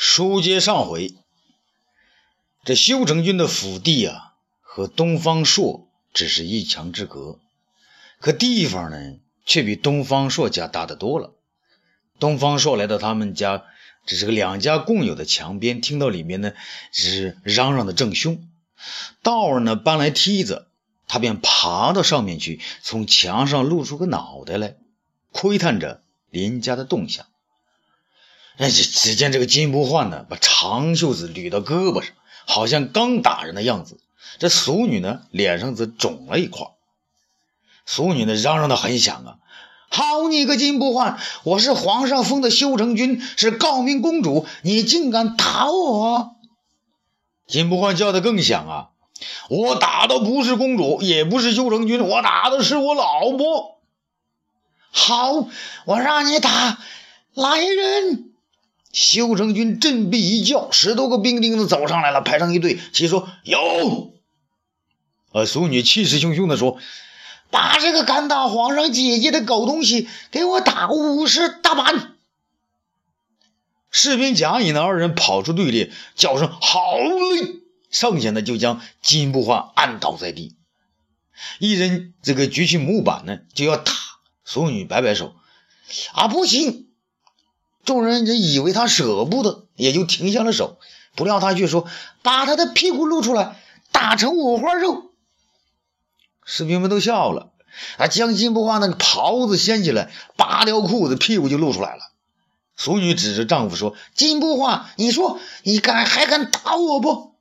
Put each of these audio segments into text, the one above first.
书接上回，这修成君的府邸啊，和东方朔只是一墙之隔，可地方呢，却比东方朔家大得多了。东方朔来到他们家，只是个两家共有的墙边，听到里面呢是嚷嚷的正凶。道儿呢搬来梯子，他便爬到上面去，从墙上露出个脑袋来，窥探着林家的动向。哎，只只见这个金不换呢，把长袖子捋到胳膊上，好像刚打人的样子。这俗女呢，脸上则肿了一块。俗女呢，嚷嚷的很响啊！好你个金不换，我是皇上封的修成君，是诰命公主，你竟敢打我！金不换叫的更响啊！我打的不是公主，也不是修成君，我打的是我老婆。好，我让你打，来人！修成军振臂一叫，十多个兵丁子走上来了，排成一队，齐说：“有。”呃，俗女气势汹汹地说：“把这个敢打皇上姐姐的狗东西给我打个五十大板！”士兵甲乙呢二人跑出队列，叫声“好嘞”，剩下的就将金不换按倒在地。一人这个举起木板呢，就要打。俗女摆摆手：“啊，不行。”众人就以为他舍不得，也就停下了手。不料他却说：“把他的屁股露出来，打成五花肉。”士兵们都笑了。啊，将金不换那个袍子掀起来，扒掉裤子，屁股就露出来了。俗女指着丈夫说：“金不换，你说你敢还敢打我不？”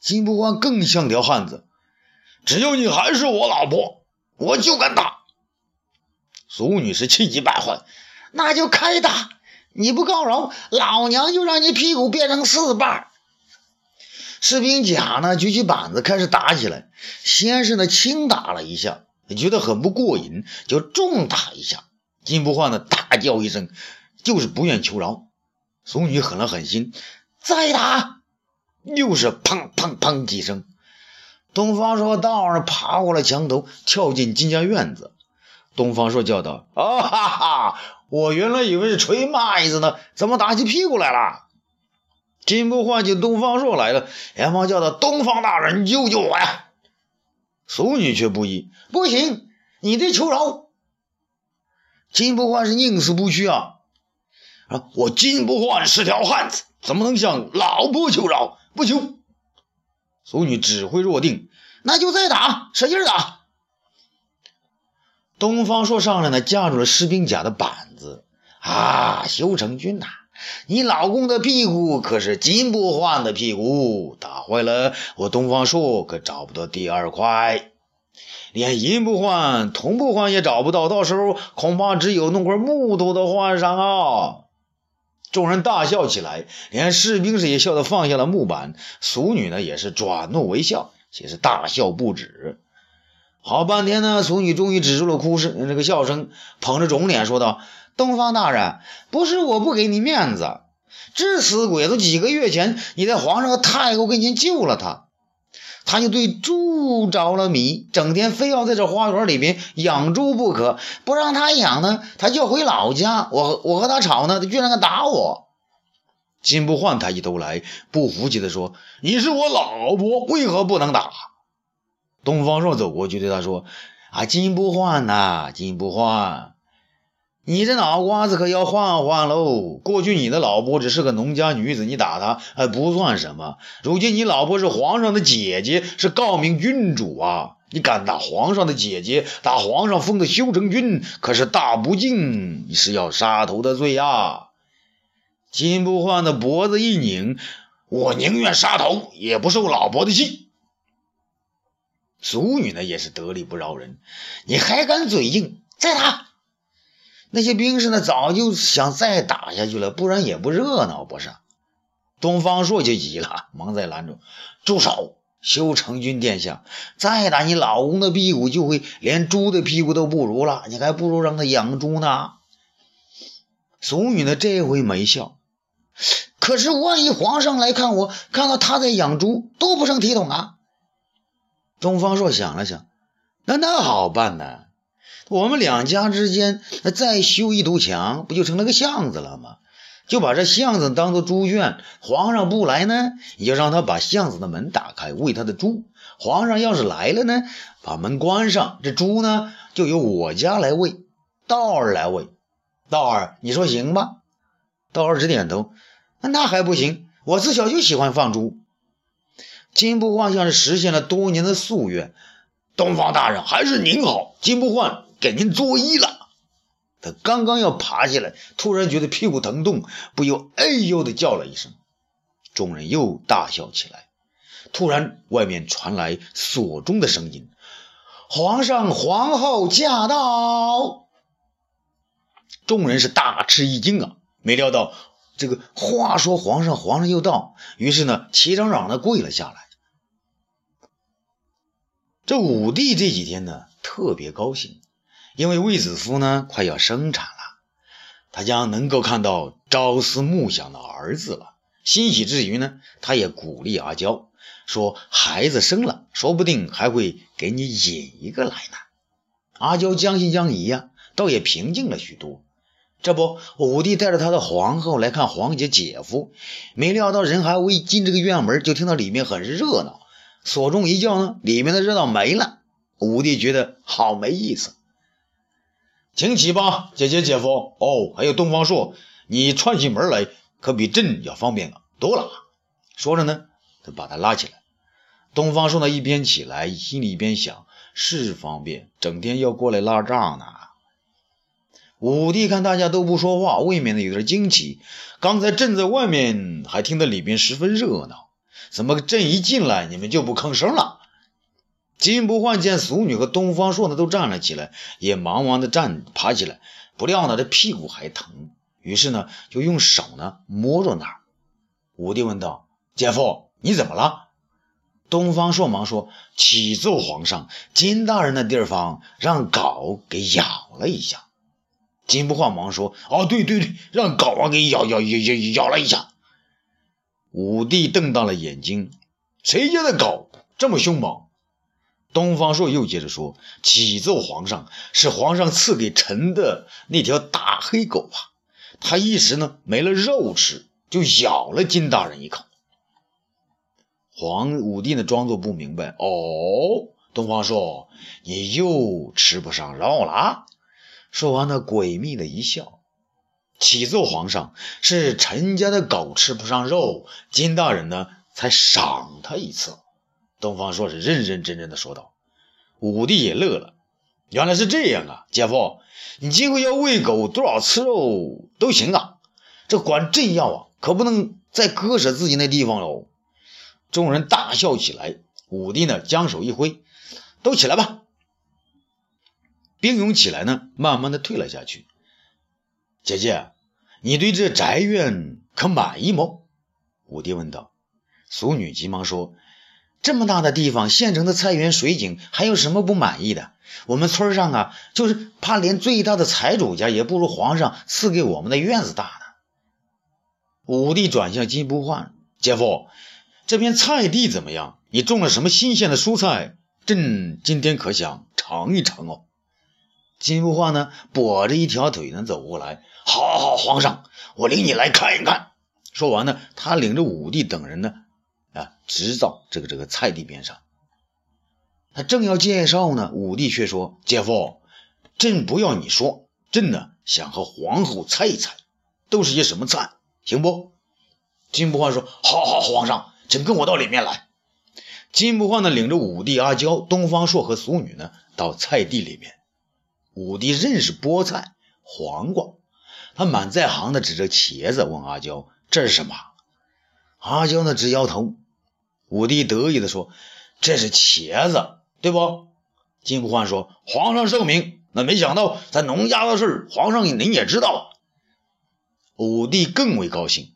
金不换更像条汉子：“只要你还是我老婆，我就敢打。”俗女是气急败坏：“那就开打！”你不告饶，老娘就让你屁股变成四瓣。士兵甲呢，举起板子开始打起来。先是呢轻打了一下，觉得很不过瘾，就重打一下。金不换呢大叫一声，就是不愿求饶。俗女狠了狠心，再打，又是砰砰砰几声。东方朔道上爬过了墙头，跳进金家院子。东方朔叫道：“啊哈哈！我原来以为是锤麦子呢，怎么打起屁股来了？”金不换见东方朔来了，连忙叫道：“东方大人，救救我呀！”俗女却不依：“不行，你得求饶。”金不换是宁死不屈啊！啊，我金不换是条汉子，怎么能向老婆求饶？不求。俗女指挥若定：“那就再打，使劲打。”东方朔上来呢，架住了士兵甲的板子啊！修成君呐，你老公的屁股可是金不换的屁股，打坏了我东方朔可找不到第二块，连银不换、铜不换也找不到，到时候恐怕只有弄块木头的换上啊！众人大笑起来，连士兵士也笑得放下了木板，俗女呢也是转怒为笑，且是大笑不止。好半天呢，俗女终于止住了哭声，那个笑声，捧着肿脸说道：“东方大人，不是我不给你面子，这死鬼子几个月前你在皇上和太后跟前救了他，他就对猪着了迷，整天非要在这花园里边养猪不可，不让他养呢，他就回老家。我我和他吵呢，他居然敢打我。”金不换抬起头来，不服气的说：“你是我老婆，为何不能打？”东方朔走过去对他说：“啊，金不换呐，金不换，你这脑瓜子可要换换喽！过去你的老婆只是个农家女子，你打她还不算什么。如今你老婆是皇上的姐姐，是诰命君主啊！你敢打皇上的姐姐，打皇上封的修成君，可是大不敬，是要杀头的罪呀！”金不换的脖子一拧：“我宁愿杀头，也不受老婆的气。”俗女呢也是得理不饶人，你还敢嘴硬？再打！那些兵士呢早就想再打下去了，不然也不热闹，不是？东方朔就急了，忙在拦住：“住手！修成君殿下，再打你老公的屁股，就会连猪的屁股都不如了。你还不如让他养猪呢。”俗女呢这回没笑，可是万一皇上来看我，看到他在养猪，多不成体统啊！东方朔想了想，那那好办呢？我们两家之间再修一堵墙，不就成了个巷子了吗？就把这巷子当做猪圈。皇上不来呢，你就让他把巷子的门打开，喂他的猪。皇上要是来了呢，把门关上，这猪呢就由我家来喂，道儿来喂。道儿，你说行吧？道儿直点头。那还不行，我自小就喜欢放猪。金不换像是实现了多年的夙愿。东方大人，还是您好，金不换给您作揖了。他刚刚要爬起来，突然觉得屁股疼痛，不由哎呦的叫了一声。众人又大笑起来。突然，外面传来锁钟的声音：“皇上、皇后驾到！”众人是大吃一惊啊，没料到这个话说皇上，皇上又到，于是呢，齐嚷嚷的跪了下来。这武帝这几天呢，特别高兴，因为卫子夫呢快要生产了，他将能够看到朝思暮想的儿子了。欣喜之余呢，他也鼓励阿娇说：“孩子生了，说不定还会给你引一个来呢。”阿娇将信将疑呀，倒也平静了许多。这不，武帝带着他的皇后来看皇姐姐夫，没料到人还未进这个院门，就听到里面很热闹。锁中一叫呢，里面的热闹没了。武帝觉得好没意思，请起吧，姐姐姐夫。哦，还有东方朔，你串起门来可比朕要方便多了。说着呢，他把他拉起来。东方朔呢，一边起来，心里一边想：是方便，整天要过来拉账呢。武帝看大家都不说话，未免的有点惊奇。刚才朕在外面还听得里边十分热闹。怎么朕一进来，你们就不吭声了？金不换见俗女和东方朔呢都站了起来，也忙忙的站爬起来。不料呢，这屁股还疼，于是呢就用手呢摸着那儿。武帝问道：“姐夫，你怎么了？”东方朔忙说：“启奏皇上，金大人的地方让狗给咬了一下。”金不换忙说：“哦，对对对，让狗啊给咬咬咬咬咬了一下。”武帝瞪大了眼睛：“谁家的狗这么凶猛？”东方朔又接着说：“启奏皇上，是皇上赐给臣的那条大黑狗啊！他一时呢没了肉吃，就咬了金大人一口。”皇武帝呢装作不明白：“哦，东方朔，你又吃不上肉了？”说完呢，诡秘的一笑。启奏皇上，是陈家的狗吃不上肉，金大人呢才赏他一次。东方朔是认认真真的说道。武帝也乐了，原来是这样啊，姐夫，你今后要喂狗多少次肉都行啊，这管朕要啊，可不能再割舍自己那地方喽。众人大笑起来。武帝呢将手一挥，都起来吧。兵勇起来呢，慢慢的退了下去。姐姐。你对这宅院可满意吗？武帝问道。俗女急忙说：“这么大的地方，现成的菜园水井，还有什么不满意的？我们村上啊，就是怕连最大的财主家也不如皇上赐给我们的院子大呢。”武帝转向金不换：“姐夫，这片菜地怎么样？你种了什么新鲜的蔬菜？朕今天可想尝一尝哦。”金不换呢，跛着一条腿呢走过来。好好，皇上，我领你来看一看。说完呢，他领着武帝等人呢，啊，直到这个这个菜地边上。他正要介绍呢，武帝却说：“姐夫，朕不要你说，朕呢想和皇后猜一猜，都是些什么菜，行不？”金不换说：“好好，皇上，请跟我到里面来。”金不换呢，领着武帝、阿娇、东方朔和俗女呢，到菜地里面。武帝认识菠菜、黄瓜。他满在行的指着茄子问阿娇：“这是什么？”阿娇呢直摇头。武帝得意地说：“这是茄子，对不？”金不换说：“皇上圣明。”那没想到咱农家的事，皇上您也知道。武帝更为高兴，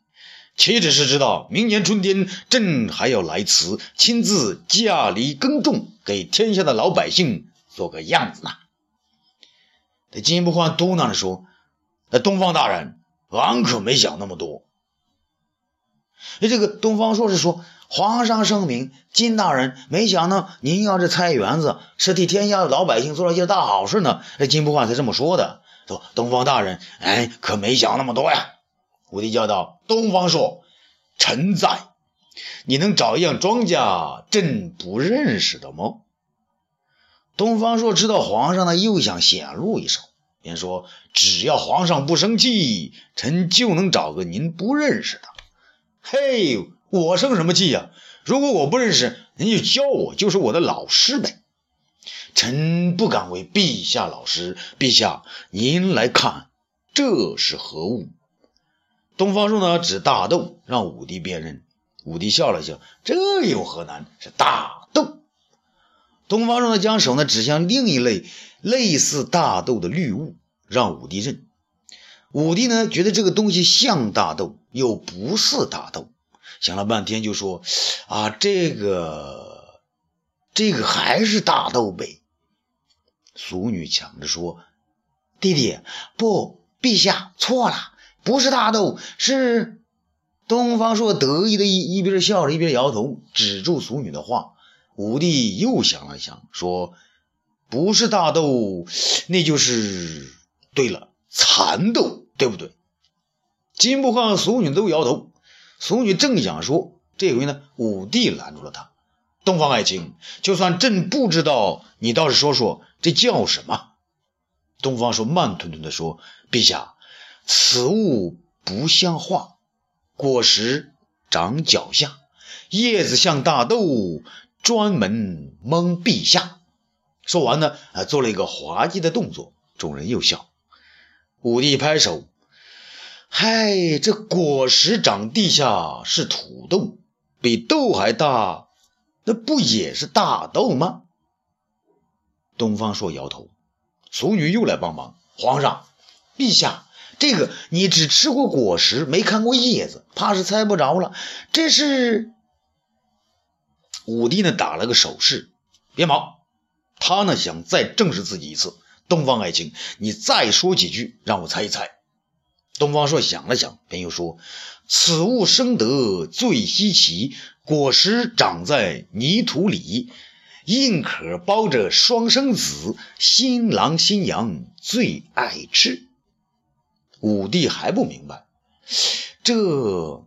岂止是知道？明年春天，朕还要来此，亲自驾犁耕种，给天下的老百姓做个样子呢。这金不换嘟囔着说。那东方大人，俺可没想那么多。哎，这个东方朔是说，皇上圣明，金大人没想到您要这菜园子是替天下的老百姓做了一件大好事呢。这金不换才这么说的。说东方大人，哎，可没想那么多呀。武帝叫道：“东方朔，臣在。你能找一样庄稼朕不认识的吗？”东方朔知道皇上呢又想显露一手，便说：“只要皇上不生气，臣就能找个您不认识的。”嘿，我生什么气呀？如果我不认识，您就教我，就是我的老师呗。臣不敢为陛下老师。陛下，您来看，这是何物？东方朔呢，指大豆，让武帝辨认。武帝笑了笑，这有何难？是大。东方朔呢，将手呢指向另一类类似大豆的绿物，让武帝认。武帝呢，觉得这个东西像大豆，又不似大豆，想了半天，就说：“啊，这个，这个还是大豆呗。”俗女抢着说：“弟弟，不，陛下错了，不是大豆，是……”东方朔得意的一一边笑着一边摇头，止住俗女的话。武帝又想了想，说：“不是大豆，那就是……对了，蚕豆，对不对？”金不换和俗女都摇头。俗女正想说，这回呢，武帝拦住了他：“东方爱卿，就算朕不知道，你倒是说说，这叫什么？”东方说慢吞吞地说：“陛下，此物不像话。”果实长脚下，叶子像大豆，专门蒙陛下。说完呢，啊，做了一个滑稽的动作，众人又笑。武帝拍手：“嗨，这果实长地下是土豆，比豆还大，那不也是大豆吗？”东方朔摇头。俗女又来帮忙：“皇上，陛下。”这个你只吃过果实，没看过叶子，怕是猜不着了。这是武帝呢，打了个手势，别忙。他呢想再证实自己一次。东方爱卿，你再说几句，让我猜一猜。东方朔想了想，便又说：“此物生得最稀奇，果实长在泥土里，硬壳包着双生子，新郎新娘最爱吃。”武帝还不明白，这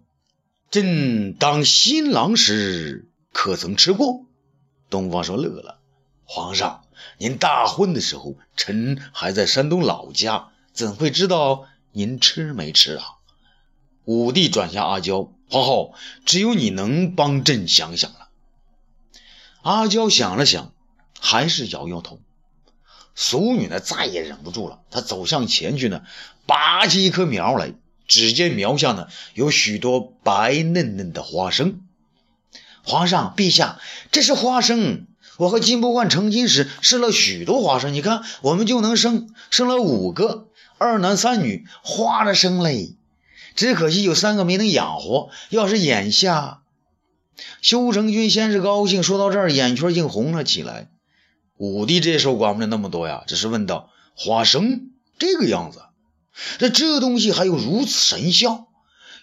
朕当新郎时可曾吃过？东方朔乐了：“皇上，您大婚的时候，臣还在山东老家，怎会知道您吃没吃啊？”武帝转向阿娇：“皇后，只有你能帮朕想想了。”阿娇想了想，还是摇摇头。俗女呢，再也忍不住了，她走向前去呢，拔起一棵苗来。只见苗下呢，有许多白嫩嫩的花生。皇上陛下，这是花生。我和金不换成亲时试了许多花生，你看，我们就能生，生了五个，二男三女，花着生嘞。只可惜有三个没能养活。要是眼下，修成君先是高兴，说到这儿，眼圈竟红了起来。武帝这时候管不了那么多呀，只是问道：“花生这个样子，这这东西还有如此神效？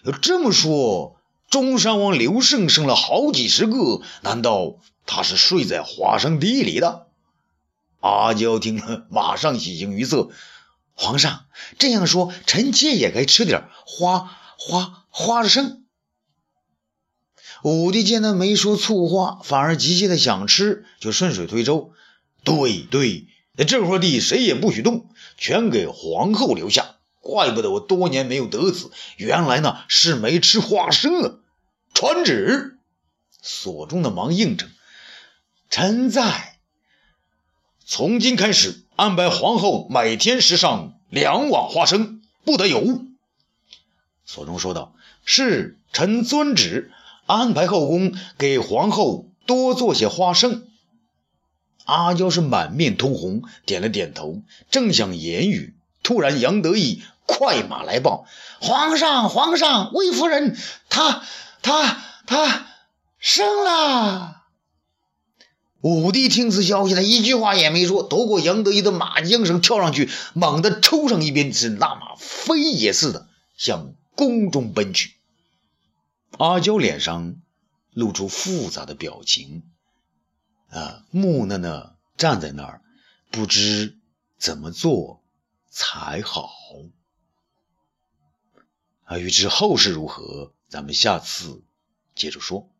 要这么说，中山王刘胜生了好几十个，难道他是睡在花生地里的？”阿娇听了，马上喜形于色：“皇上这样说，臣妾也该吃点花花花生。”武帝见他没说醋话，反而急切的想吃，就顺水推舟。对对，那这块地谁也不许动，全给皇后留下。怪不得我多年没有得子，原来呢是没吃花生啊！传旨，所中的忙应承。臣在。从今开始，安排皇后每天食上两碗花生，不得有误。所中说道：“是，臣遵旨，安排后宫给皇后多做些花生。”阿娇是满面通红，点了点头，正想言语，突然杨得意快马来报：“皇上，皇上，魏夫人，她，他他生了。”武帝听此消息，他一句话也没说，夺过杨得意的马缰绳，跳上去，猛地抽上一鞭，是那马飞也似的向宫中奔去。阿娇脸上露出复杂的表情。啊，木讷讷站在那儿，不知怎么做才好。啊，欲知后事如何，咱们下次接着说。